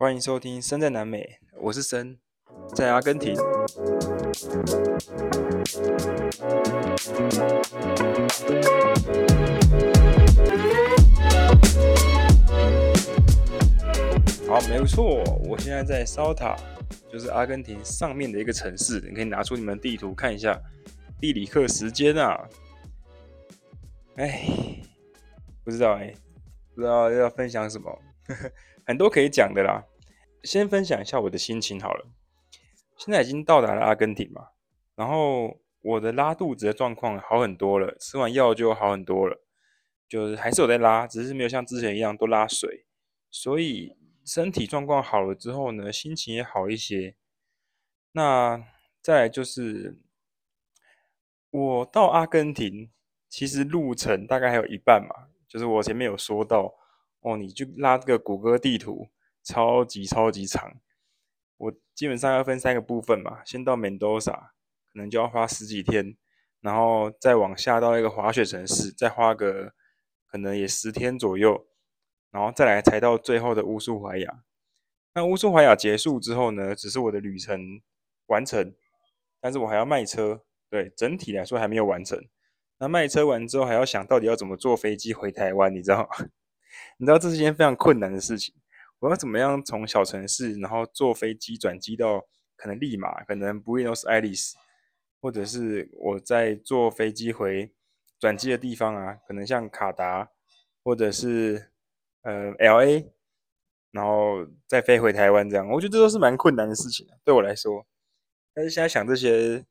欢迎收听《森在南美》，我是森，在阿根廷。好，没错，我现在在烧塔，就是阿根廷上面的一个城市。你可以拿出你们地图看一下，地理课时间啊。哎，不知道哎，不知道要分享什么，很多可以讲的啦。先分享一下我的心情好了。现在已经到达了阿根廷嘛，然后我的拉肚子的状况好很多了，吃完药就好很多了，就是还是有在拉，只是没有像之前一样都拉水，所以。身体状况好了之后呢，心情也好一些。那再就是，我到阿根廷，其实路程大概还有一半嘛。就是我前面有说到，哦，你就拉这个谷歌地图，超级超级长。我基本上要分三个部分嘛，先到门多萨，可能就要花十几天，然后再往下到一个滑雪城市，再花个可能也十天左右。然后再来才到最后的乌苏怀亚。那乌苏怀亚结束之后呢，只是我的旅程完成，但是我还要卖车。对，整体来说还没有完成。那卖车完之后，还要想到底要怎么坐飞机回台湾，你知道吗？你知道这是一件非常困难的事情。我要怎么样从小城市，然后坐飞机转机到可能利马，可能布宜诺斯艾利斯，或者是我在坐飞机回转机的地方啊，可能像卡达，或者是。呃，L A，然后再飞回台湾，这样我觉得这都是蛮困难的事情，对我来说。但是现在想这些，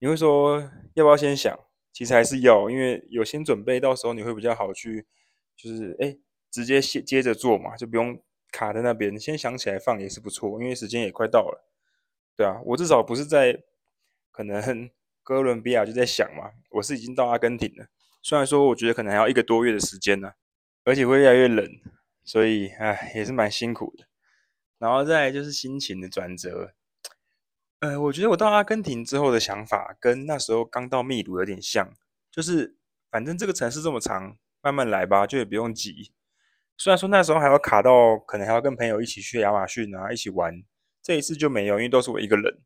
你会说要不要先想？其实还是要，因为有先准备，到时候你会比较好去，就是哎，直接接接着做嘛，就不用卡在那边。先想起来放也是不错，因为时间也快到了。对啊，我至少不是在可能 哥伦比亚就在想嘛，我是已经到阿根廷了。虽然说我觉得可能还要一个多月的时间呢。而且会越来越冷，所以唉，也是蛮辛苦的。然后再就是心情的转折。呃，我觉得我到阿根廷之后的想法跟那时候刚到秘鲁有点像，就是反正这个城市这么长，慢慢来吧，就也不用急。虽然说那时候还要卡到，可能还要跟朋友一起去亚马逊啊，一起玩。这一次就没有，因为都是我一个人。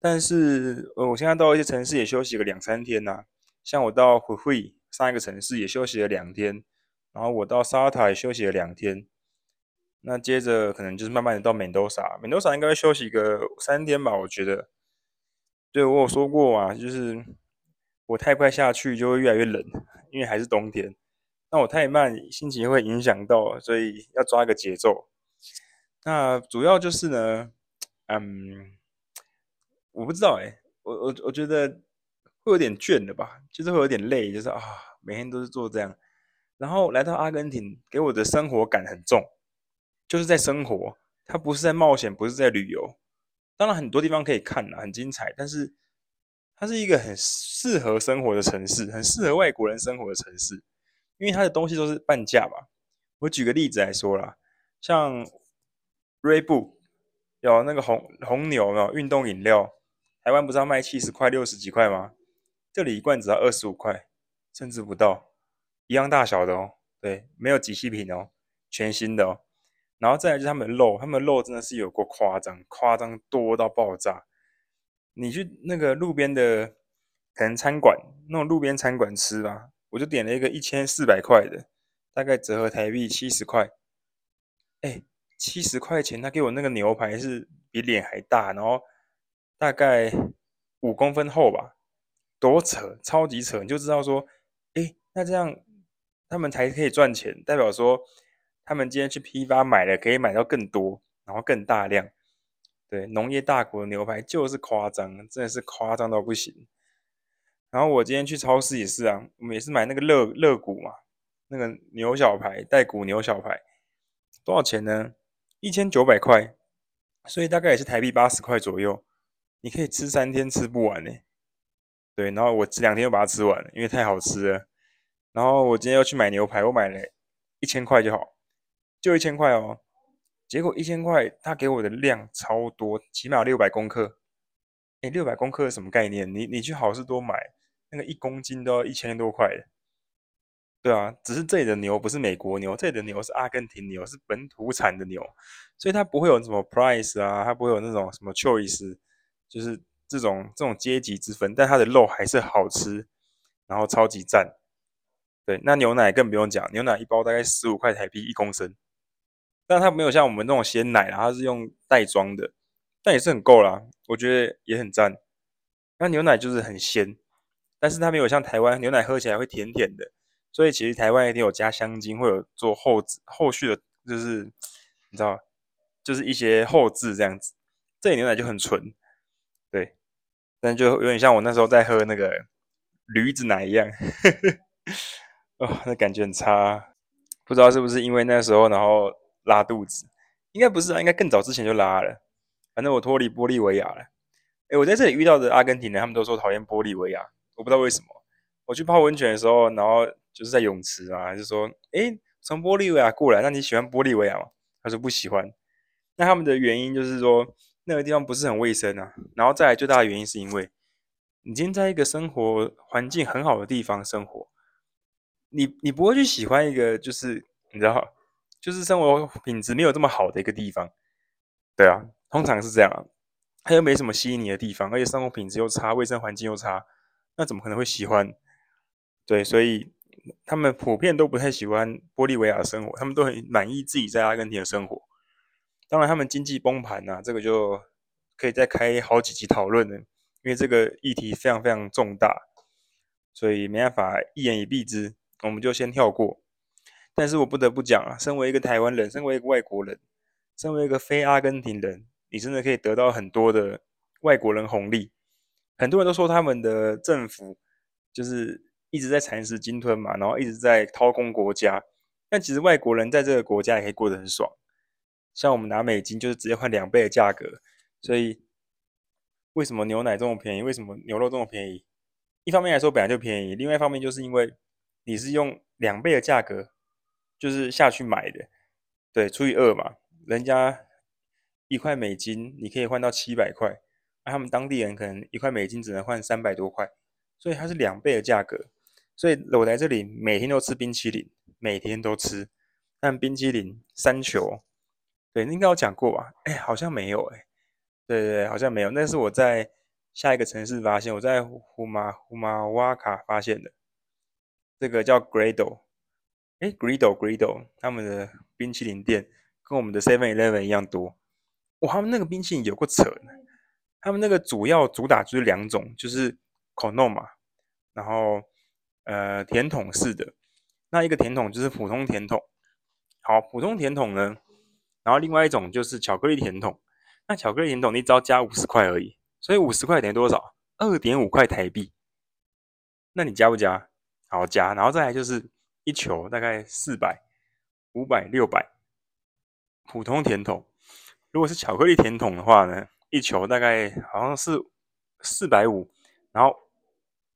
但是呃，我现在到一些城市也休息个两三天呐、像我到回会上一个城市也休息了两天。然后我到沙塔也休息了两天，那接着可能就是慢慢的到美多萨，美多萨应该休息个三天吧，我觉得。对，我有说过啊，就是我太快下去就会越来越冷，因为还是冬天。那我太慢，心情会影响到，所以要抓一个节奏。那主要就是呢，嗯，我不知道哎，我我我觉得会有点倦的吧，就是会有点累，就是啊，每天都是做这样。然后来到阿根廷，给我的生活感很重，就是在生活，它不是在冒险，不是在旅游。当然很多地方可以看啦，很精彩，但是它是一个很适合生活的城市，很适合外国人生活的城市，因为它的东西都是半价吧。我举个例子来说啦，像瑞布有那个红红牛有没有运动饮料，台湾不是要卖七十块、六十几块吗？这里一罐只要二十五块，甚至不到。一样大小的哦，对，没有即期品哦，全新的哦。然后再来就是他们的肉，他们的肉真的是有过夸张，夸张多到爆炸。你去那个路边的可能餐馆，那种路边餐馆吃吧，我就点了一个一千四百块的，大概折合台币七十块。哎，七十块钱，他给我那个牛排是比脸还大，然后大概五公分厚吧，多扯，超级扯，你就知道说，哎，那这样。他们才可以赚钱，代表说他们今天去批发买了，可以买到更多，然后更大量。对，农业大国的牛排就是夸张，真的是夸张到不行。然后我今天去超市也是啊，我们也是买那个肋肋骨嘛，那个牛小排带骨牛小排，多少钱呢？一千九百块，所以大概也是台币八十块左右。你可以吃三天吃不完呢。对，然后我这两天又把它吃完了，因为太好吃了。然后我今天要去买牛排，我买了一千块就好，就一千块哦。结果一千块，他给我的量超多，起码六百公克。哎，六百公克是什么概念？你你去好市多买那个一公斤都要一千多块的。对啊，只是这里的牛不是美国牛，这里的牛是阿根廷牛，是本土产的牛，所以它不会有什么 price 啊，它不会有那种什么 choice，就是这种这种阶级之分，但它的肉还是好吃，然后超级赞。对，那牛奶更不用讲，牛奶一包大概十五块台币一公升，但它没有像我们那种鲜奶啊，它是用袋装的，但也是很够啦，我觉得也很赞。那牛奶就是很鲜，但是它没有像台湾牛奶喝起来会甜甜的。所以其实台湾一定有加香精，会有做后制后续的，就是你知道，就是一些后制这样子。这里牛奶就很纯，对，但就有点像我那时候在喝那个驴子奶一样，哦，那感觉很差。不知道是不是因为那时候然后拉肚子，应该不是啊，应该更早之前就拉了。反正我脱离玻利维亚了。诶，我在这里遇到的阿根廷人，他们都说讨厌玻利维亚，我不知道为什么。我去泡温泉的时候，然后。就是在泳池啊，就说，诶，从玻利维亚过来，那你喜欢玻利维亚吗？他说不喜欢。那他们的原因就是说，那个地方不是很卫生啊。然后再来最大的原因是因为，你今天在一个生活环境很好的地方生活，你你不会去喜欢一个就是你知道，就是生活品质没有这么好的一个地方。对啊，通常是这样啊。它又没什么吸引你的地方，而且生活品质又差，卫生环境又差，那怎么可能会喜欢？对，所以。他们普遍都不太喜欢玻利维亚生活，他们都很满意自己在阿根廷的生活。当然，他们经济崩盘呐，这个就可以再开好几集讨论了，因为这个议题非常非常重大，所以没办法一言以蔽之，我们就先跳过。但是我不得不讲啊，身为一个台湾人，身为一个外国人，身为一个非阿根廷人，你真的可以得到很多的外国人红利。很多人都说他们的政府就是。一直在蚕食鲸吞嘛，然后一直在掏空国家，但其实外国人在这个国家也可以过得很爽。像我们拿美金就是直接换两倍的价格，所以为什么牛奶这么便宜？为什么牛肉这么便宜？一方面来说本来就便宜，另外一方面就是因为你是用两倍的价格就是下去买的，对，除以二嘛，人家一块美金你可以换到七百块，那他们当地人可能一块美金只能换三百多块，所以它是两倍的价格。所以我来这里每天都吃冰淇淋，每天都吃，但冰淇淋三球，对，应该有讲过吧？哎，好像没有哎，对对对，好像没有。那是我在下一个城市发现，我在胡马胡马瓦卡发现的，这个叫 Grado，哎，Grado Grado，他们的冰淇淋店跟我们的 Seven Eleven 一样多，哇，他们那个冰淇淋有够扯呢，他们那个主要主打就是两种，就是 Conoma，然后。呃，甜筒式的，那一个甜筒就是普通甜筒。好，普通甜筒呢，然后另外一种就是巧克力甜筒。那巧克力甜筒你只要加五十块而已，所以五十块等于多少？二点五块台币。那你加不加？好加。然后再来就是一球大概四百、五百、六百。普通甜筒，如果是巧克力甜筒的话呢，一球大概好像是四百五，然后。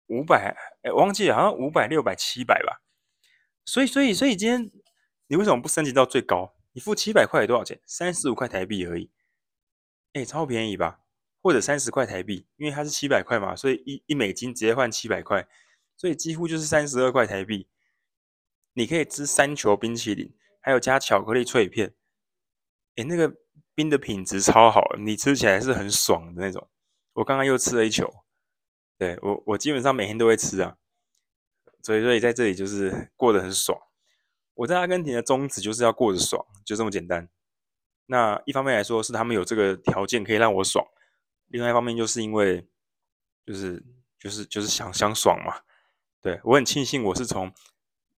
五百，哎，忘记了，好像五百、六百、七百吧。所以，所以，所以今天你为什么不升级到最高？你付七百块多少钱？三十五块台币而已，哎，超便宜吧？或者三十块台币，因为它是七百块嘛，所以一一美金直接换七百块，所以几乎就是三十二块台币。你可以吃三球冰淇淋，还有加巧克力脆片。哎，那个冰的品质超好，你吃起来是很爽的那种。我刚刚又吃了一球。对我，我基本上每天都会吃啊，所以所以在这里就是过得很爽。我在阿根廷的宗旨就是要过得爽，就这么简单。那一方面来说是他们有这个条件可以让我爽，另外一方面就是因为就是就是就是想想爽嘛。对，我很庆幸我是从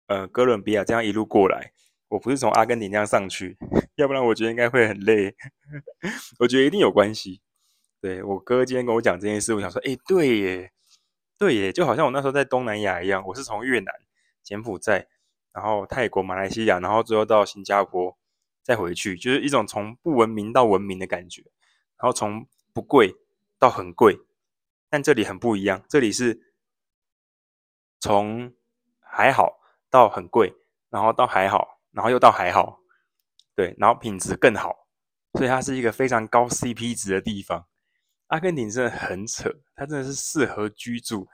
呃哥伦比亚这样一路过来，我不是从阿根廷这样上去，要不然我觉得应该会很累。我觉得一定有关系。对，我哥今天跟我讲这件事，我想说，哎，对耶，对耶，就好像我那时候在东南亚一样，我是从越南、柬埔寨，然后泰国、马来西亚，然后最后到新加坡，再回去，就是一种从不文明到文明的感觉，然后从不贵到很贵，但这里很不一样，这里是从还好到很贵，然后到还好，然后又到还好，对，然后品质更好，所以它是一个非常高 CP 值的地方。阿根廷真的很扯，它真的是适合居住。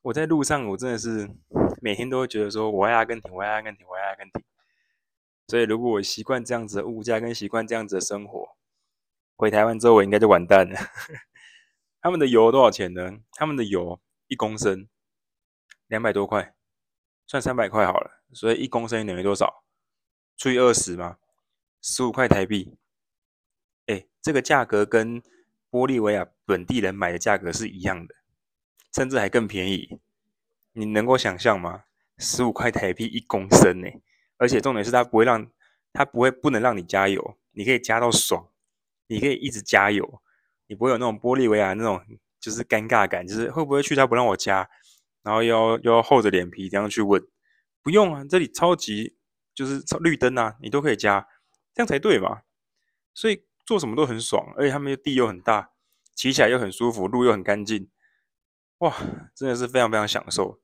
我在路上，我真的是每天都会觉得说我爱阿根廷，我爱阿根廷，我爱阿根廷。所以如果我习惯这样子的物价跟习惯这样子的生活，回台湾之后我应该就完蛋了。他们的油多少钱呢？他们的油一公升两百多块，算三百块好了。所以一公升等于多少？除以二十嘛，十五块台币。哎，这个价格跟玻利维亚本地人买的价格是一样的，甚至还更便宜。你能够想象吗？十五块台币一公升呢，而且重点是它不会让它不会不能让你加油，你可以加到爽，你可以一直加油，你不会有那种玻利维亚那种就是尴尬感，就是会不会去他不让我加，然后又要又要厚着脸皮这样去问，不用啊，这里超级就是绿灯啊，你都可以加，这样才对嘛。所以做什么都很爽，而且他们的地又很大，骑起来又很舒服，路又很干净，哇，真的是非常非常享受。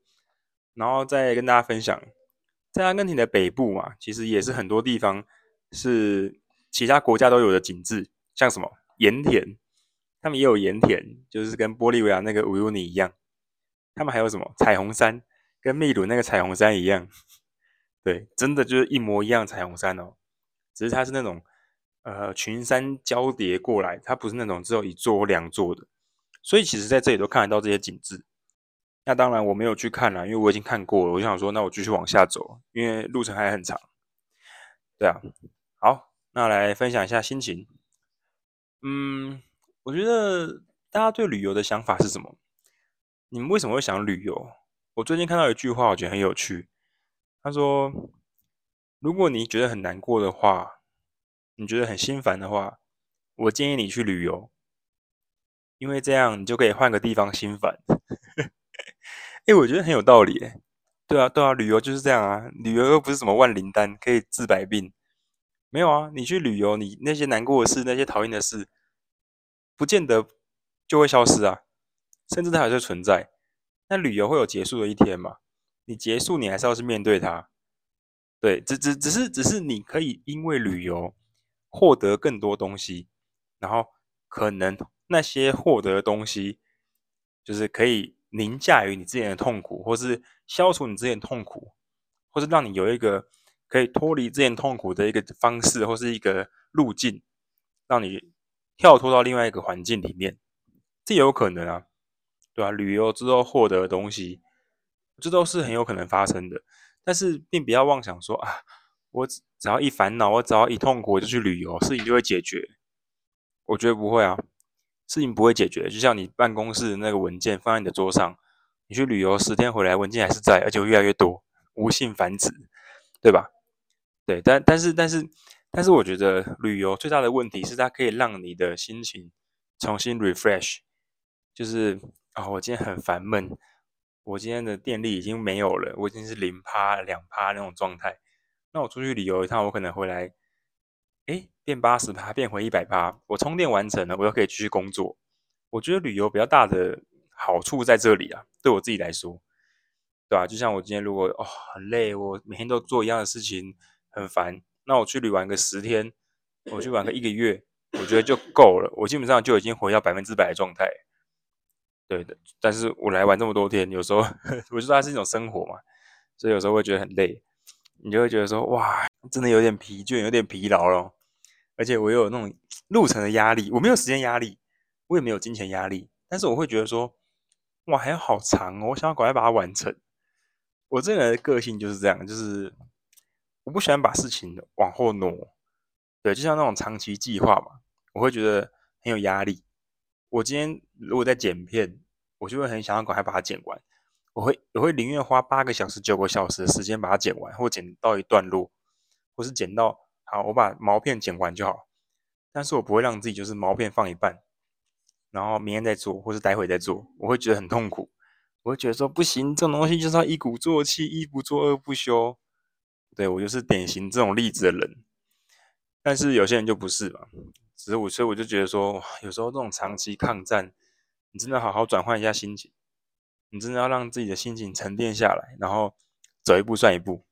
然后再跟大家分享，在阿根廷的北部嘛，其实也是很多地方是其他国家都有的景致，像什么盐田，他们也有盐田，就是跟玻利维亚那个乌尤尼一样。他们还有什么彩虹山，跟秘鲁那个彩虹山一样，对，真的就是一模一样彩虹山哦，只是它是那种呃群山交叠过来，它不是那种只有一座两座的，所以其实在这里都看得到这些景致。那当然我没有去看了，因为我已经看过了。我就想说，那我继续往下走，因为路程还很长。对啊，好，那来分享一下心情。嗯，我觉得大家对旅游的想法是什么？你们为什么会想旅游？我最近看到一句话，我觉得很有趣。他说：“如果你觉得很难过的话，你觉得很心烦的话，我建议你去旅游，因为这样你就可以换个地方心烦。”哎，我觉得很有道理，哎，对啊，对啊，旅游就是这样啊，旅游又不是什么万灵丹可以治百病，没有啊，你去旅游，你那些难过的事，那些讨厌的事，不见得就会消失啊，甚至它还是存在。那旅游会有结束的一天嘛？你结束，你还是要去面对它。对，只只只是只是你可以因为旅游获得更多东西，然后可能那些获得的东西就是可以。凌驾于你之前的痛苦，或是消除你之前痛苦，或是让你有一个可以脱离之前痛苦的一个方式，或是一个路径，让你跳脱到另外一个环境里面，这有可能啊，对吧？旅游之后获得的东西，这都是很有可能发生的。但是，并不要妄想说啊，我只要一烦恼，我只要一痛苦，我就去旅游，事情就会解决。我觉得不会啊。事情不会解决，就像你办公室那个文件放在你的桌上，你去旅游十天回来，文件还是在，而且会越来越多，无性繁殖，对吧？对，但但是但是但是，我觉得旅游最大的问题是它可以让你的心情重新 refresh，就是啊、我今天很烦闷，我今天的电力已经没有了，我已经是零趴两趴那种状态，那我出去旅游一趟，我可能回来。诶，变八十趴，变回一百趴，我充电完成了，我又可以继续工作。我觉得旅游比较大的好处在这里啊，对我自己来说，对吧？就像我今天如果哦很累，我每天都做一样的事情，很烦，那我去旅玩个十天，我去玩个一个月，我觉得就够了。我基本上就已经回到百分之百的状态。对的，但是我来玩这么多天，有时候 我觉得它是一种生活嘛，所以有时候会觉得很累，你就会觉得说哇，真的有点疲倦，有点疲劳了。而且我又有那种路程的压力，我没有时间压力，我也没有金钱压力，但是我会觉得说，哇，还有好长哦，我想要赶快把它完成。我这个人的个性就是这样，就是我不喜欢把事情往后挪。对，就像那种长期计划嘛，我会觉得很有压力。我今天如果在剪片，我就会很想要赶快把它剪完。我会我会宁愿花八个小时、九个小时的时间把它剪完，或剪到一段落，或是剪到。好，我把毛片剪完就好，但是我不会让自己就是毛片放一半，然后明天再做，或是待会再做，我会觉得很痛苦，我会觉得说不行，这种东西就是要一鼓作气，一不做二不休。对，我就是典型这种例子的人，但是有些人就不是嘛，只是我，所以我就觉得说，有时候这种长期抗战，你真的好好转换一下心情，你真的要让自己的心情沉淀下来，然后走一步算一步，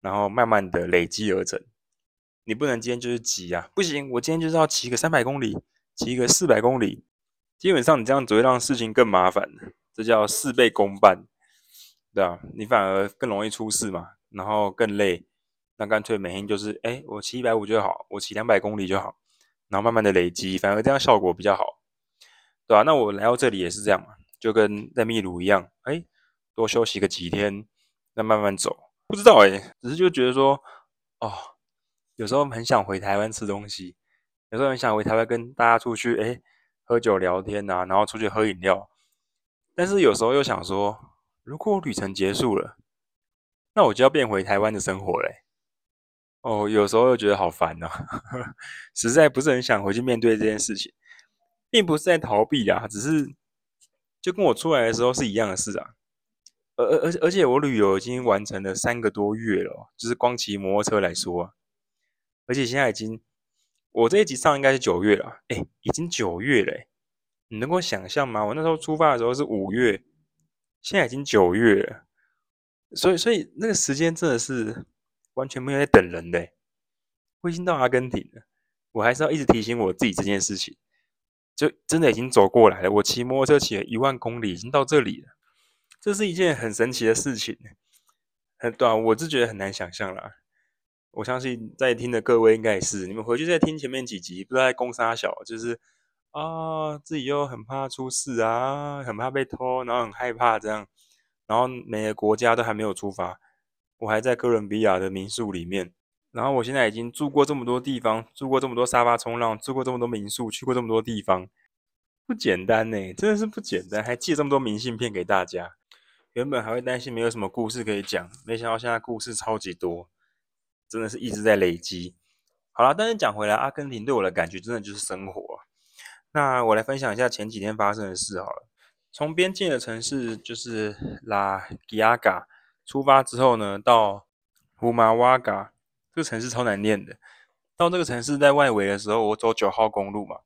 然后慢慢的累积而成。你不能今天就是急啊！不行，我今天就是要骑个三百公里，骑个四百公里。基本上你这样只会让事情更麻烦，这叫事倍功半。对啊，你反而更容易出事嘛，然后更累。那干脆每天就是，哎，我骑一百五就好，我骑两百公里就好，然后慢慢的累积，反而这样效果比较好，对吧？那我来到这里也是这样嘛，就跟在秘鲁一样，哎，多休息个几天，再慢慢走。不知道哎，只是就觉得说，哦，有时候很想回台湾吃东西，有时候很想回台湾跟大家出去，哎，喝酒聊天啊，然后出去喝饮料。但是有时候又想说，如果旅程结束了，那我就要变回台湾的生活嘞。哦，有时候又觉得好烦哦，实在不是很想回去面对这件事情，并不是在逃避啊，只是就跟我出来的时候是一样的事啊。而而而而且我旅游已经完成了三个多月了，就是光骑摩托车来说啊，而且现在已经，我这一集上应该是九月了，哎，已经九月嘞，你能够想象吗？我那时候出发的时候是五月，现在已经九月了，所以所以那个时间真的是。完全没有在等人的，我已经到阿根廷了，我还是要一直提醒我自己这件事情，就真的已经走过来了。我骑摩托车骑了一万公里，已经到这里了，这是一件很神奇的事情，很短，我是觉得很难想象啦。我相信在听的各位应该也是，你们回去再听前面几集，不知道在攻杀小，就是啊，自己又很怕出事啊，很怕被偷，然后很害怕这样，然后每个国家都还没有出发。我还在哥伦比亚的民宿里面，然后我现在已经住过这么多地方，住过这么多沙发冲浪，住过这么多民宿，去过这么多地方，不简单呢，真的是不简单，还寄这么多明信片给大家。原本还会担心没有什么故事可以讲，没想到现在故事超级多，真的是一直在累积。好了，但是讲回来，阿根廷对我的感觉真的就是生活。那我来分享一下前几天发生的事好了。从边境的城市就是拉吉亚嘎。出发之后呢，到胡马瓦嘎这个城市超难念的。到这个城市在外围的时候，我走九号公路嘛，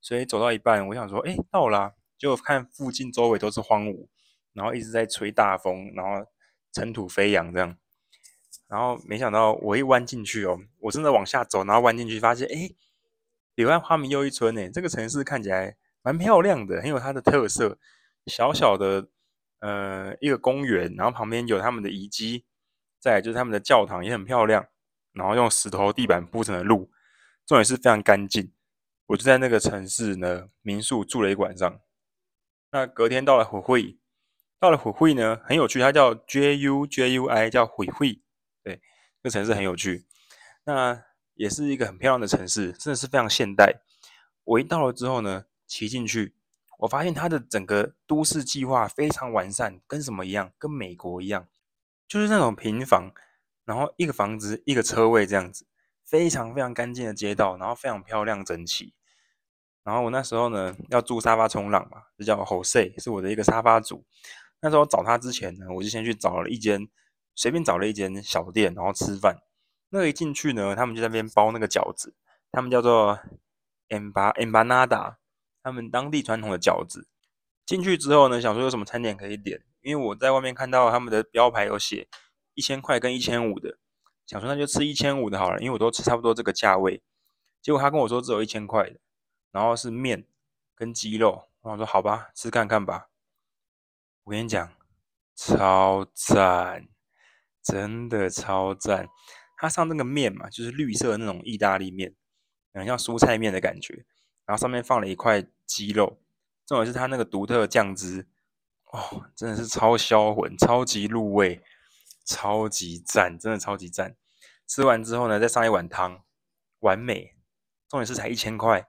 所以走到一半，我想说，哎，到了啊，就看附近周围都是荒芜，然后一直在吹大风，然后尘土飞扬这样。然后没想到我一弯进去哦，我真的往下走，然后弯进去发现，哎，柳暗花明又一村呢。这个城市看起来蛮漂亮的，很有它的特色，小小的。呃，一个公园，然后旁边有他们的遗迹，再就是他们的教堂也很漂亮，然后用石头地板铺成的路，重点是非常干净。我就在那个城市呢民宿住了一晚上。那隔天到了虎会，到了虎会呢很有趣，它叫 J U J U I，叫虎会，对，这个城市很有趣。那也是一个很漂亮的城市，真的是非常现代。我一到了之后呢，骑进去。我发现它的整个都市计划非常完善，跟什么一样？跟美国一样，就是那种平房，然后一个房子一个车位这样子，非常非常干净的街道，然后非常漂亮整齐。然后我那时候呢要住沙发冲浪嘛，就叫 Jose，是我的一个沙发主。那时候找他之前呢，我就先去找了一间随便找了一间小店，然后吃饭。那一进去呢，他们就在那边包那个饺子，他们叫做 Emba Embanada。他们当地传统的饺子，进去之后呢，想说有什么餐点可以点，因为我在外面看到他们的标牌有写一千块跟一千五的，想说那就吃一千五的好了，因为我都吃差不多这个价位。结果他跟我说只有一千块的，然后是面跟鸡肉，我说好吧，吃看看吧。我跟你讲，超赞，真的超赞。他上那个面嘛，就是绿色的那种意大利面，很像蔬菜面的感觉。然后上面放了一块鸡肉，重点是它那个独特的酱汁，哦，真的是超销魂，超级入味，超级赞，真的超级赞。吃完之后呢，再上一碗汤，完美。重点是才一千块，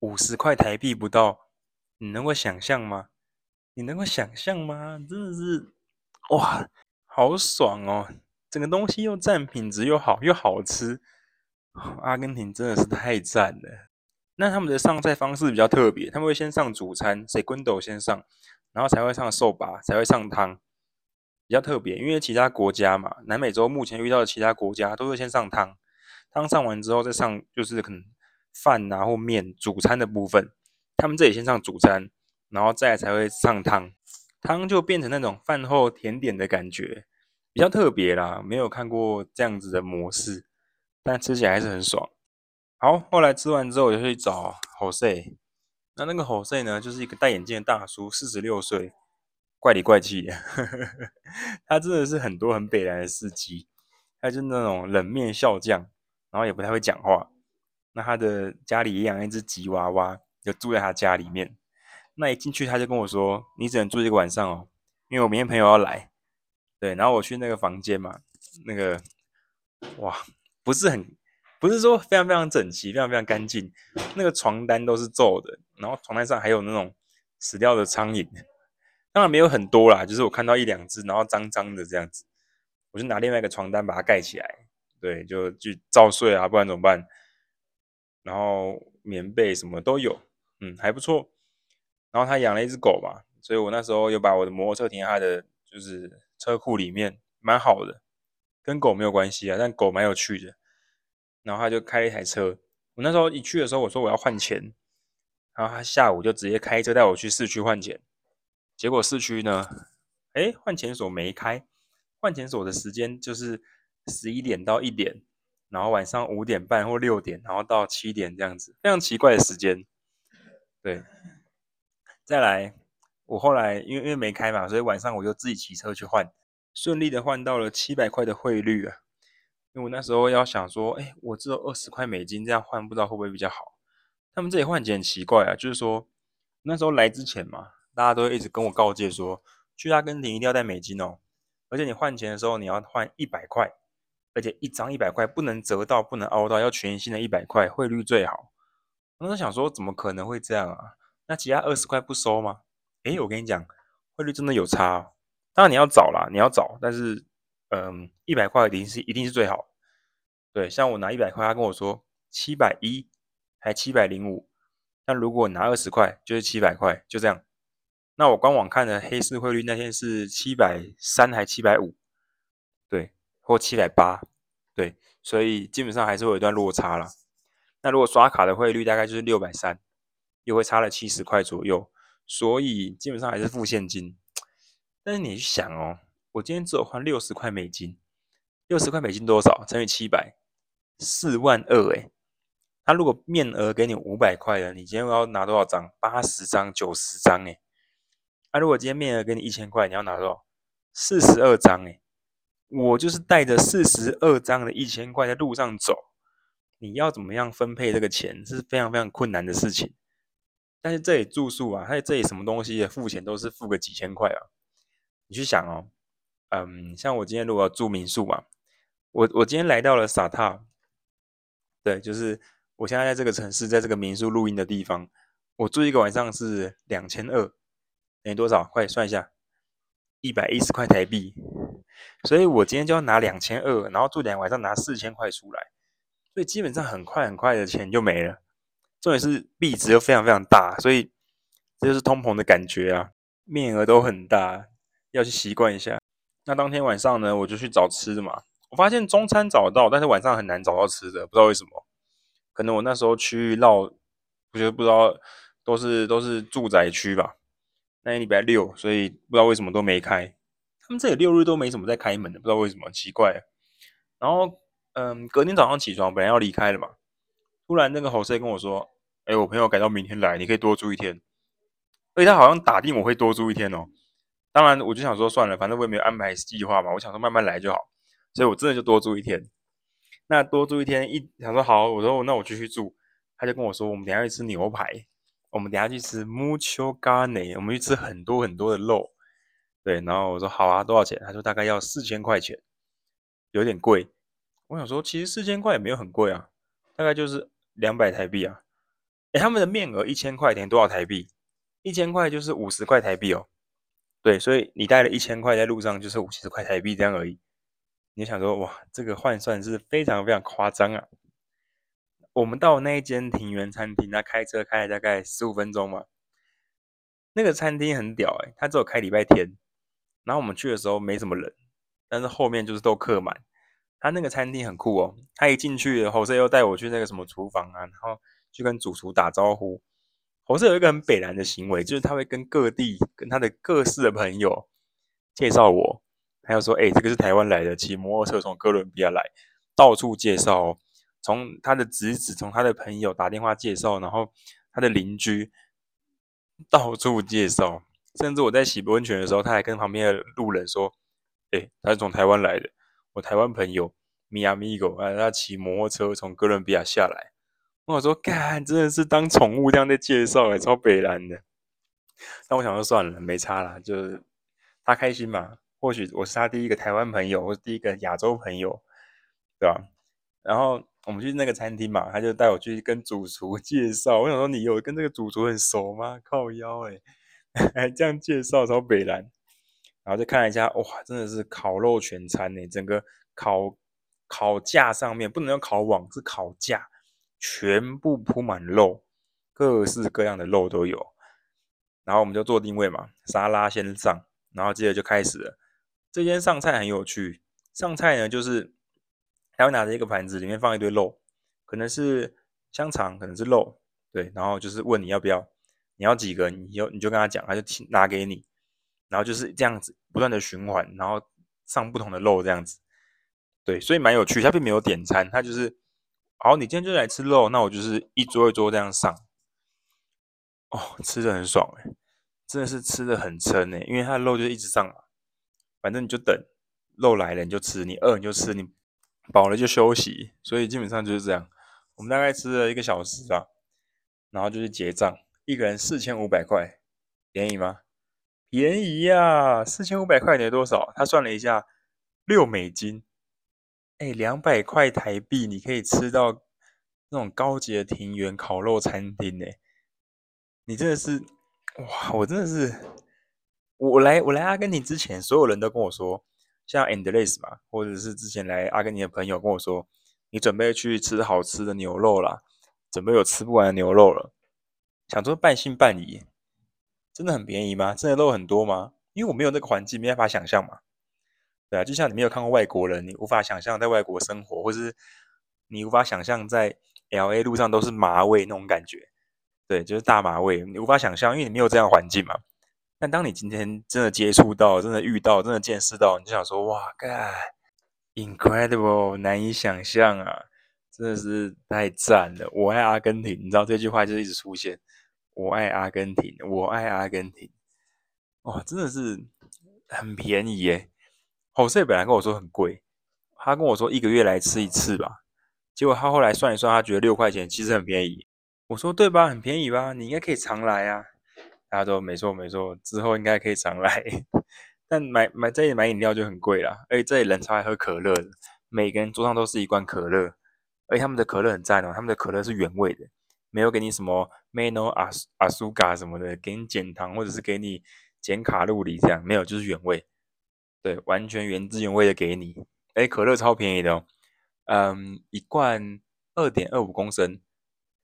五十块台币不到，你能够想象吗？你能够想象吗？真的是，哇，好爽哦！整个东西又赞，品质又好，又好吃。阿根廷真的是太赞了。那他们的上菜方式比较特别，他们会先上主餐，segundo 先上，然后才会上 sopa，才会上汤，比较特别。因为其他国家嘛，南美洲目前遇到的其他国家都会先上汤，汤上完之后再上就是可能饭啊或面主餐的部分，他们这里先上主餐，然后再才会上汤，汤就变成那种饭后甜点的感觉，比较特别啦，没有看过这样子的模式，但吃起来还是很爽。好，后来吃完之后，我就去找 Jose。那那个 Jose 呢，就是一个戴眼镜的大叔，四十六岁，怪里怪气的。他真的是很多很北来的司机，他就是那种冷面笑匠，然后也不太会讲话。那他的家里也养一只吉娃娃，就住在他家里面。那一进去他就跟我说：“你只能住一个晚上哦，因为我明天朋友要来。”对，然后我去那个房间嘛，那个哇，不是很，不是说非常非常整齐，非常非常干净。那个床单都是皱的，然后床单上还有那种死掉的苍蝇。当然没有很多啦，就是我看到一两只，然后脏脏的这样子，我就拿另外一个床单把它盖起来。对，就去照睡啊，不然怎么办？然后棉被什么都有，嗯，还不错。然后他养了一只狗嘛，所以我那时候又把我的摩托车停在他的就是。车库里面蛮好的，跟狗没有关系啊，但狗蛮有趣的。然后他就开了一台车，我那时候一去的时候，我说我要换钱，然后他下午就直接开车带我去市区换钱。结果市区呢，诶，换钱所没开，换钱所的时间就是十一点到一点，然后晚上五点半或六点，然后到七点这样子，非常奇怪的时间。对，再来。我后来因为因为没开嘛，所以晚上我就自己骑车去换，顺利的换到了七百块的汇率啊。因为我那时候要想说，哎，我只有二十块美金，这样换不知道会不会比较好。他们这里换钱很奇怪啊，就是说那时候来之前嘛，大家都一直跟我告诫说，去阿根廷一定要带美金哦，而且你换钱的时候你要换一百块，而且一张一百块不能折到，不能凹到，要全新的一百块，汇率最好。我那时想说，怎么可能会这样啊？那其他二十块不收吗？诶，我跟你讲，汇率真的有差。当然你要找啦，你要找，但是，嗯，一百块一定是一定是最好。对，像我拿一百块，他跟我说七百一，还七百零五。但如果拿二十块，就是七百块，就这样。那我官网看的黑市汇率那天是七百三还七百五，对，或七百八，对，所以基本上还是会有一段落差啦。那如果刷卡的汇率大概就是六百三，又会差了七十块左右。所以基本上还是付现金，但是你去想哦，我今天只有换六十块美金，六十块美金多少？乘以七百，四万二诶。他如果面额给你五百块的，你今天要拿多少张？八十张、九十张诶。他如果今天面额给你一千块，你要拿多少？四十二张诶。我就是带着四十二张的一千块在路上走，你要怎么样分配这个钱，是非常非常困难的事情。但是这里住宿啊，还有这里什么东西的付钱都是付个几千块啊。你去想哦，嗯，像我今天如果住民宿嘛，我我今天来到了萨塔，对，就是我现在在这个城市，在这个民宿录音的地方，我住一个晚上是两千二，等于多少？快算一下，一百一十块台币。所以我今天就要拿两千二，然后住两晚上拿四千块出来，所以基本上很快很快的钱就没了。重点是币值又非常非常大，所以这就是通膨的感觉啊，面额都很大，要去习惯一下。那当天晚上呢，我就去找吃的嘛。我发现中餐找到，但是晚上很难找到吃的，不知道为什么。可能我那时候区域绕，我觉得不知道都是都是住宅区吧。那天礼拜六，所以不知道为什么都没开。他们这里六日都没什么在开门的，不知道为什么，奇怪。然后，嗯，隔天早上起床，本来要离开了嘛。突然，那个侯生跟我说：“哎，我朋友改到明天来，你可以多住一天。”而且他好像打定我会多住一天哦。当然，我就想说算了，反正我也没有安排计划嘛，我想说慢慢来就好。所以我真的就多住一天。那多住一天，一想说好，我说那我继续住。他就跟我说：“我们等下去吃牛排，我们等下去吃 mucho carne，我们去吃很多很多的肉。”对，然后我说：“好啊，多少钱？”他说：“大概要四千块钱，有点贵。”我想说，其实四千块也没有很贵啊，大概就是。两百台币啊！诶，他们的面额一千块等于多少台币？一千块就是五十块台币哦。对，所以你带了一千块在路上就是五十块台币这样而已。你想说哇，这个换算是非常非常夸张啊！我们到那一间庭园餐厅，那开车开了大概十五分钟嘛。那个餐厅很屌诶，它只有开礼拜天。然后我们去的时候没什么人，但是后面就是都客满。他那个餐厅很酷哦，他一进去，侯 Sir 又带我去那个什么厨房啊，然后去跟主厨打招呼。我是有一个很北南的行为，就是他会跟各地、跟他的各式的朋友介绍我，还有说，哎，这个是台湾来的，骑摩托车从哥伦比亚来，到处介绍。从他的侄子，从他的朋友打电话介绍，然后他的邻居到处介绍，甚至我在洗温泉的时候，他还跟旁边的路人说：“哎、他是从台湾来的，我台湾朋友米亚米狗啊，他骑摩托车从哥伦比亚下来。”我说：“干，真的是当宠物这样在介绍，哎，超北蓝的。”但我想说算了，没差啦，就是他开心嘛。或许我是他第一个台湾朋友，或是第一个亚洲朋友，对吧？然后我们去那个餐厅嘛，他就带我去跟主厨 介绍。我想说，你有跟这个主厨很熟吗？靠腰哎、还这样介绍，超北蓝。然后就看了一下，哇，真的是烤肉全餐呢、整个烤烤架上面不能用烤网，是烤架，全部铺满肉，各式各样的肉都有。然后我们就做定位嘛，沙拉先上，然后接着就开始了。这间上菜很有趣，上菜呢就是他会拿着一个盘子，里面放一堆肉，可能是香肠，可能是肉，对，然后就是问你要不要，你要几个，你就你就跟他讲，他就拿给你，然后就是这样子不断的循环，然后上不同的肉这样子，对，所以蛮有趣。他并没有点餐，他就是，好，你今天就来吃肉，那我就是一桌一桌这样上，哦，吃的很爽哎，真的是吃的很撑哎，因为他的肉就一直上嘛。反正你就等肉来了你就吃，你饿你就吃，你饱了就休息，所以基本上就是这样。我们大概吃了一个小时吧，然后就是结账，一个人四千五百块，便宜吗？便宜呀，四千五百块等于多少？他算了一下，六美金，哎，两百块台币，你可以吃到那种高级的庭园烤肉餐厅呢。你真的是，哇，我真的是。我来我来阿根廷之前，所有人都跟我说，像 Andres 嘛，或者是之前来阿根廷的朋友跟我说，你准备去吃好吃的牛肉啦，准备有吃不完的牛肉了。想说半信半疑，真的很便宜吗？真的肉很多吗？因为我没有那个环境，没办法想象嘛。对啊，就像你没有看过外国人，你无法想象在外国生活，或是你无法想象在 LA 路上都是麻味那种感觉。对，就是大麻味，你无法想象，因为你没有这样环境嘛。但当你今天真的接触到、真的遇到、真的见识到，你就想说：“哇，God, incredible，难以想象啊！真的是太赞了！我爱阿根廷，你知道这句话就一直出现：我爱阿根廷，我爱阿根廷。哇，真的是很便宜耶！Jose 本来跟我说很贵，他跟我说一个月来吃一次吧。结果他后来算一算，他觉得六块钱其实很便宜。我说对吧？很便宜吧？你应该可以常来啊。他说没错没错，之后应该可以常来，但买买这里买饮料就很贵啦，而且这里人超爱喝可乐的，每个人桌上都是一罐可乐，而且他们的可乐很赞哦，他们的可乐是原味的，没有给你什么 menos azúcar 什么的，给你减糖或者是给你减卡路里这样，没有，就是原味，对，完全原汁原味的给你，哎，可乐超便宜的哦，嗯，一罐二点二五公升，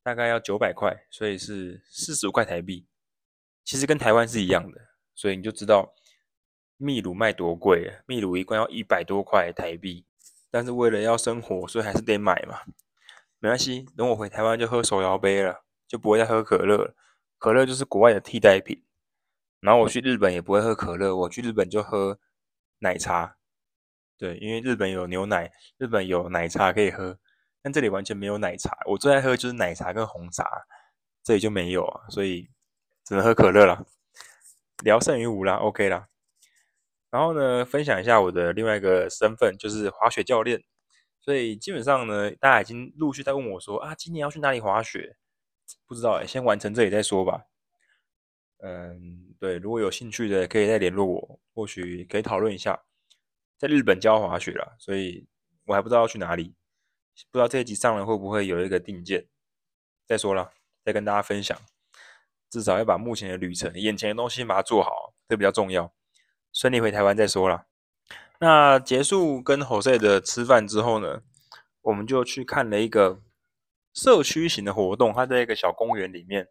大概要九百块，所以是四十五块台币。其实跟台湾是一样的，所以你就知道秘鲁卖多贵。秘鲁一罐要一百多块台币，但是为了要生活，所以还是得买嘛。没关系，等我回台湾就喝手摇杯了，就不会再喝可乐了。可乐就是国外的替代品。然后我去日本也不会喝可乐，我去日本就喝奶茶。对，因为日本有牛奶，日本有奶茶可以喝，但这里完全没有奶茶。我最爱喝就是奶茶跟红茶，这里就没有啊，所以。只能喝可乐了，聊胜于无啦，OK 啦。然后呢，分享一下我的另外一个身份，就是滑雪教练。所以基本上呢，大家已经陆续在问我说啊，今年要去哪里滑雪？不知道哎，先完成这里再说吧。嗯，对，如果有兴趣的可以再联络我，或许可以讨论一下。在日本教滑雪啦，所以我还不知道要去哪里，不知道这一集上来会不会有一个定见。再说了，再跟大家分享。至少要把目前的旅程、眼前的东西把它做好，这比较重要。顺利回台湾再说啦。那结束跟 Jose 的吃饭之后呢，我们就去看了一个社区型的活动。它在一个小公园里面，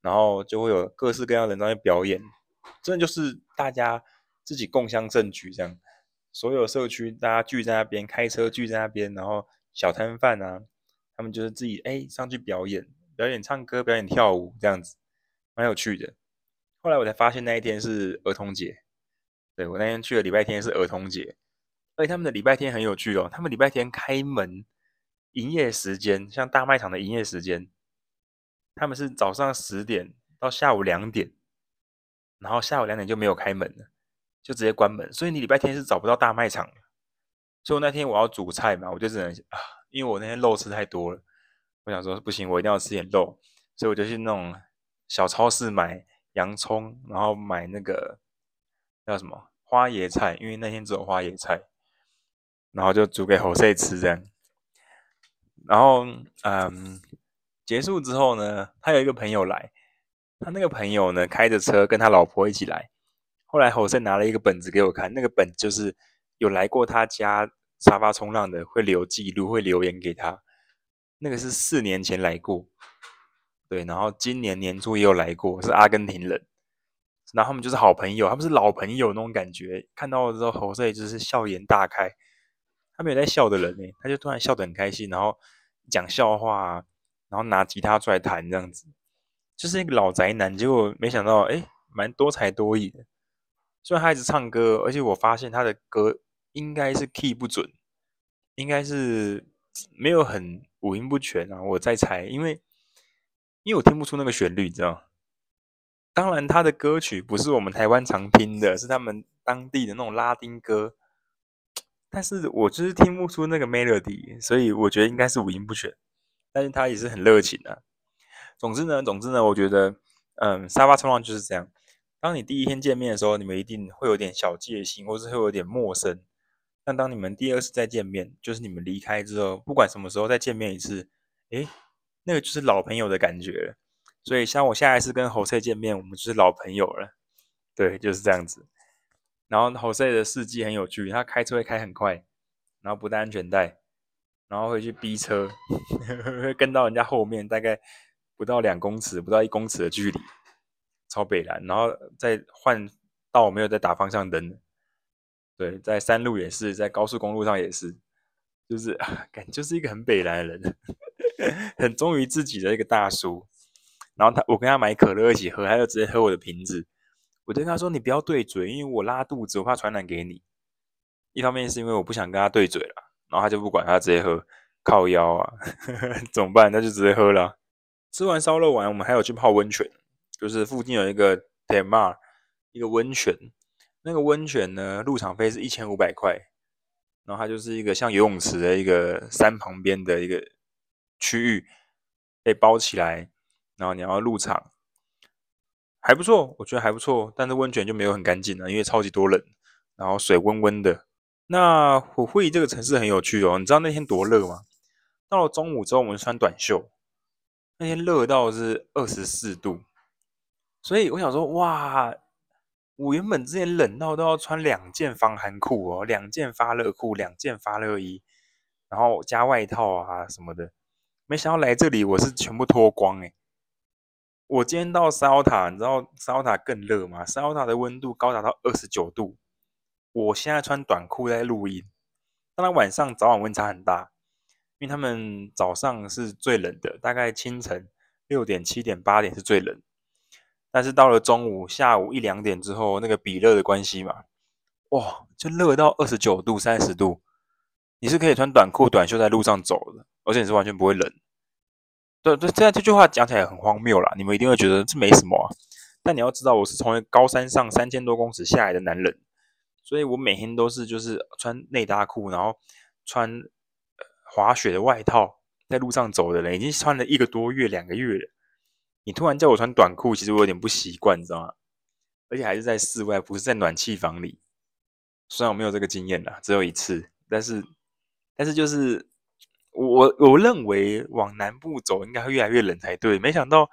然后就会有各式各样的人在表演。真的就是大家自己共享证据这样。所有社区大家聚在那边，开车聚在那边，然后小摊贩啊，他们就是自己哎上去表演，表演唱歌，表演跳舞这样子。蛮有趣的，后来我才发现那一天是儿童节。对，我那天去的礼拜天是儿童节，而且他们的礼拜天很有趣哦。他们礼拜天开门营业时间，像大卖场的营业时间，他们是早上十点到下午两点。然后下午两点就没有开门了，就直接关门，所以你礼拜天是找不到大卖场的。所以我那天我要煮菜嘛，我就只能啊，因为我那天肉吃太多了，我想说不行，我一定要吃点肉，所以我就去那种小超市买洋葱，然后买那个叫什么花椰菜，因为那天只有花椰菜，然后就煮给侯赛吃这样。然后嗯，结束之后呢，他有一个朋友来。他那个朋友呢，开着车跟他老婆一起来。后来侯赛拿了一个本子给我看，那个本就是有来过他家沙发冲浪的，会留记录，会留言给他。那个是四年前来过，对，然后今年年初也有来过，是阿根廷人。然后他们就是好朋友，他们是老朋友那种感觉。看到了之后，侯赛就是笑颜大开。他没有在笑的人呢，他就突然笑得很开心，然后讲笑话，然后拿吉他出来弹这样子。就是一个老宅男，结果没想到，哎，蛮多才多艺的。虽然他一直唱歌，而且我发现他的歌应该是 key 不准，应该是没有很五音不全啊。我在猜，因为因为我听不出那个旋律，你知道吗。当然，他的歌曲不是我们台湾常听的，是他们当地的那种拉丁歌。但是我就是听不出那个 melody，所以我觉得应该是五音不全。但是他也是很热情的啊。总之呢，总之呢，我觉得，嗯，沙发冲浪就是这样。当你第一天见面的时候，你们一定会有点小戒心，或是会有点陌生。但当你们第二次再见面，就是你们离开之后，不管什么时候再见面一次，诶，那个就是老朋友的感觉。所以，像我下一次跟侯赛见面，我们就是老朋友了。对，就是这样子。然后侯赛的事迹很有趣，他开车会开很快，然后不戴安全带，然后会去逼车，会跟到人家后面，大概。不到两公尺，不到一公尺的距离，超北蓝，然后再换到我，没有再打方向灯。对，在山路也是，在高速公路上也是，就是 感觉就是一个很北蓝的人，很忠于自己的一个大叔。然后他，我跟他买可乐一起喝，他就直接喝我的瓶子。我就跟他说：“你不要对嘴，因为我拉肚子，我怕传染给你。”一方面是因为我不想跟他对嘴了，然后他就不管，他直接喝，靠腰啊，怎么办？他就直接喝了。吃完烧肉完，我们还有去泡温泉，就是附近有一个 t e m a 一个温泉。那个温泉呢，入场费是一千五百块，然后它就是一个像游泳池的一个山旁边的一个区域，被包起来，然后你要入场，还不错，我觉得还不错。但是温泉就没有很干净了，因为超级多人，然后水温温的。那虎会这个城市很有趣哦，你知道那天多热吗？到了中午之后，我们穿短袖。那天热到是二十四度，所以我想说，哇，我原本之前冷到都要穿两件防寒裤哦，两件发热裤，两件发热衣，然后加外套啊什么的。没想到来这里我是全部脱光诶。我今天到沙塔，你知道沙塔更热吗？沙塔的温度高达到二十九度，我现在穿短裤在录音，当然晚上早晚温差很大。因为他们早上是最冷的，大概清晨六点、七点、八点是最冷，但是到了中午、下午一两点之后，那个比热的关系嘛，哇，就热到二十九度、三十度，你是可以穿短裤、短袖在路上走的，而且你是完全不会冷。对对，这样这句话讲起来很荒谬啦，你们一定会觉得这没什么啊，但你要知道，我是从高山上三千多公尺下来的男人，所以我每天都是就是穿内搭裤，然后穿。滑雪的外套在路上走的人已经穿了一个多月、两个月了。你突然叫我穿短裤，其实我有点不习惯，你知道吗？而且还是在室外，不是在暖气房里。虽然我没有这个经验啦，只有一次，但是，但是就是我我认为往南部走应该会越来越冷才对。没想到，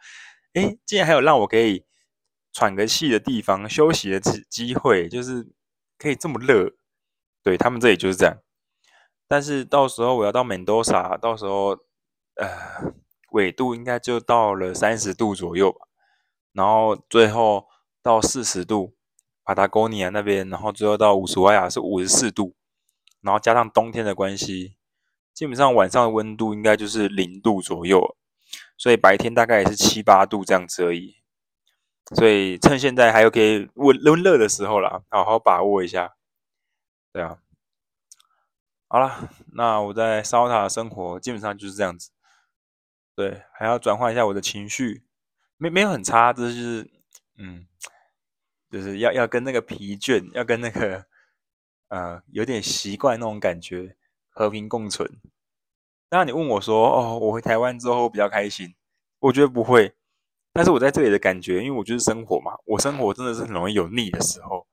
哎，竟然还有让我可以喘个气的地方、休息的机机会，就是可以这么热。对，他们这里就是这样。但是到时候我要到门多萨，到时候呃纬度应该就到了三十度左右吧，然后最后到四十度，帕塔哥尼亚那边，然后最后到乌苏怀亚是五十四度，然后加上冬天的关系，基本上晚上的温度应该就是零度左右，所以白天大概也是七八度这样子而已，所以趁现在还有可以温温热的时候啦，好好把握一下，对啊。好了，那我在烧塔的生活基本上就是这样子。对，还要转换一下我的情绪，没没有很差，这就是嗯，就是要要跟那个疲倦，要跟那个呃有点习惯那种感觉和平共存。那，你问我说：“哦，我回台湾之后比较开心。”我觉得不会。但是我在这里的感觉，因为我就是生活嘛，我生活真的是很容易有腻的时候。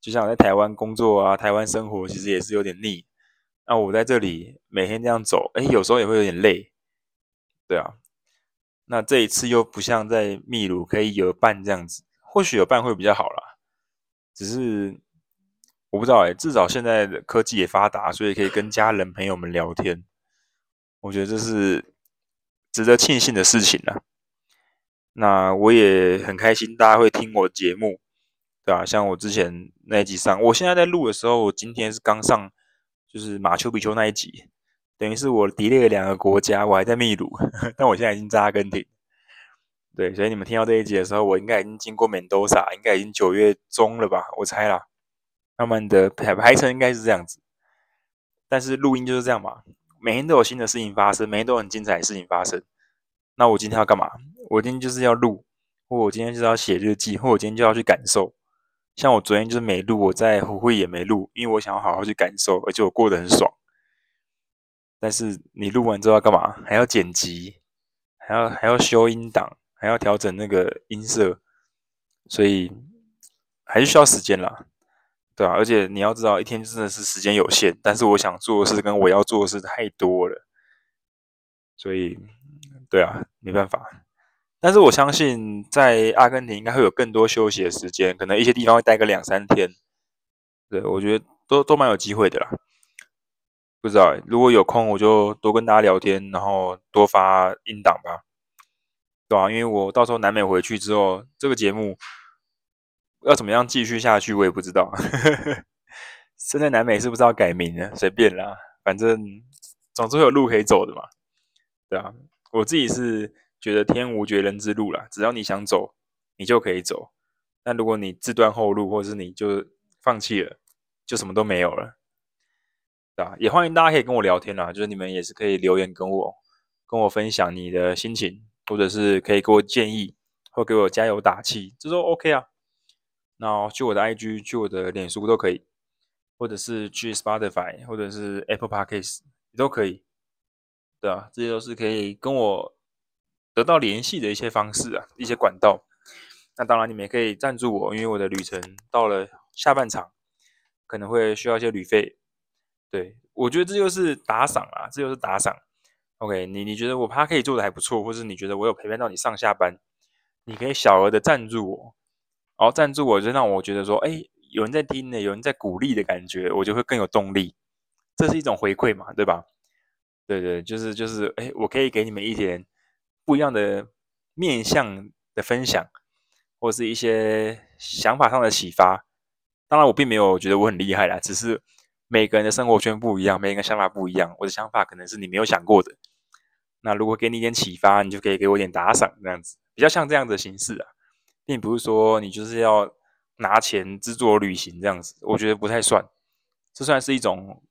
就像我在台湾工作啊，台湾生活其实也是有点腻。那我在这里每天这样走，哎，有时候也会有点累。对啊，那这一次又不像在秘鲁可以有伴这样子，或许有伴会比较好啦。只是我不知道哎，至少现在的科技也发达，所以可以跟家人朋友们聊天。我觉得这是值得庆幸的事情啦。那我也很开心，大家会听我节目，对吧？像我之前那一集上，我现在在录的时候，我今天是刚上，就是马丘比丘那一集，等于是我 delay 了两个国家，我还在秘鲁，但我现在已经在阿根廷。对，所以你们听到这一集的时候，我应该已经经过 mendoza 多萨，应该已经九月中了吧？我猜啦，慢慢的排排程应该是这样子，但是录音就是这样嘛。每天都有新的事情发生，每天都有很精彩的事情发生。那我今天要干嘛？我今天就是要录，或我今天就是要写日记，或我今天就要去感受。像我昨天就是没录，我在胡会也没录，因为我想要好好去感受，而且我过得很爽。但是你录完之后要干嘛？还要剪辑，还要还要修音档，还要调整那个音色，所以还是需要时间啦。对啊，而且你要知道，一天真的是时间有限，但是我想做的事跟我要做的事太多了，所以，对啊，没办法。但是我相信，在阿根廷应该会有更多休息的时间，可能一些地方会待个两三天。对，我觉得都都蛮有机会的啦。不知道，如果有空，我就多跟大家聊天，然后多发音档吧。对啊，因为我到时候南美回去之后，这个节目。要怎么样继续下去，我也不知道。现在南美是不是要改名了？随便啦，反正总之有路可以走的嘛。对啊，我自己是觉得天无绝人之路啦，只要你想走，你就可以走。但如果你自断后路，或者是你就放弃了，就什么都没有了。对啊，也欢迎大家可以跟我聊天啦，就是你们也是可以留言跟我，跟我分享你的心情，或者是可以给我建议，或给我加油打气，这都 OK 啊。那去我的 IG，去我的脸书都可以，或者是去 Spotify，或者是 Apple Podcasts 也都可以，对啊，这些都是可以跟我得到联系的一些方式啊，一些管道。那当然，你们也可以赞助我，因为我的旅程到了下半场，可能会需要一些旅费。对，我觉得这就是打赏啊，这就是打赏。OK，你你觉得我 p 可以做的还不错，或是你觉得我有陪伴到你上下班，你可以小额的赞助我。然后赞助我，就让我觉得说，哎，有人在听呢，有人在鼓励的感觉，我就会更有动力。这是一种回馈嘛，对吧？对对，就是就是，哎，我可以给你们一点不一样的面向的分享，或是一些想法上的启发。当然，我并没有觉得我很厉害啦，只是每个人的生活圈不一样，每个人想法不一样，我的想法可能是你没有想过的。那如果给你一点启发，你就可以给我一点打赏，这样子比较像这样子的形式啊。并不是说你就是要拿钱资助旅行这样子，我觉得不太算，这算是一种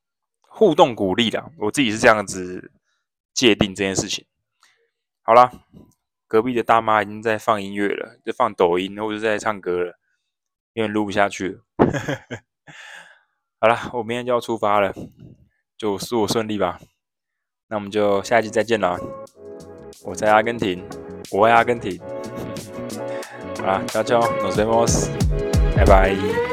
互动鼓励啦。我自己是这样子界定这件事情。好啦，隔壁的大妈已经在放音乐了，在放抖音或者在唱歌了，有点录不下去了。好了，我明天就要出发了，就祝我顺利吧。那我们就下一集再见了。我在阿根廷，我爱阿根廷。好啦，大家 nos vemos，拜拜。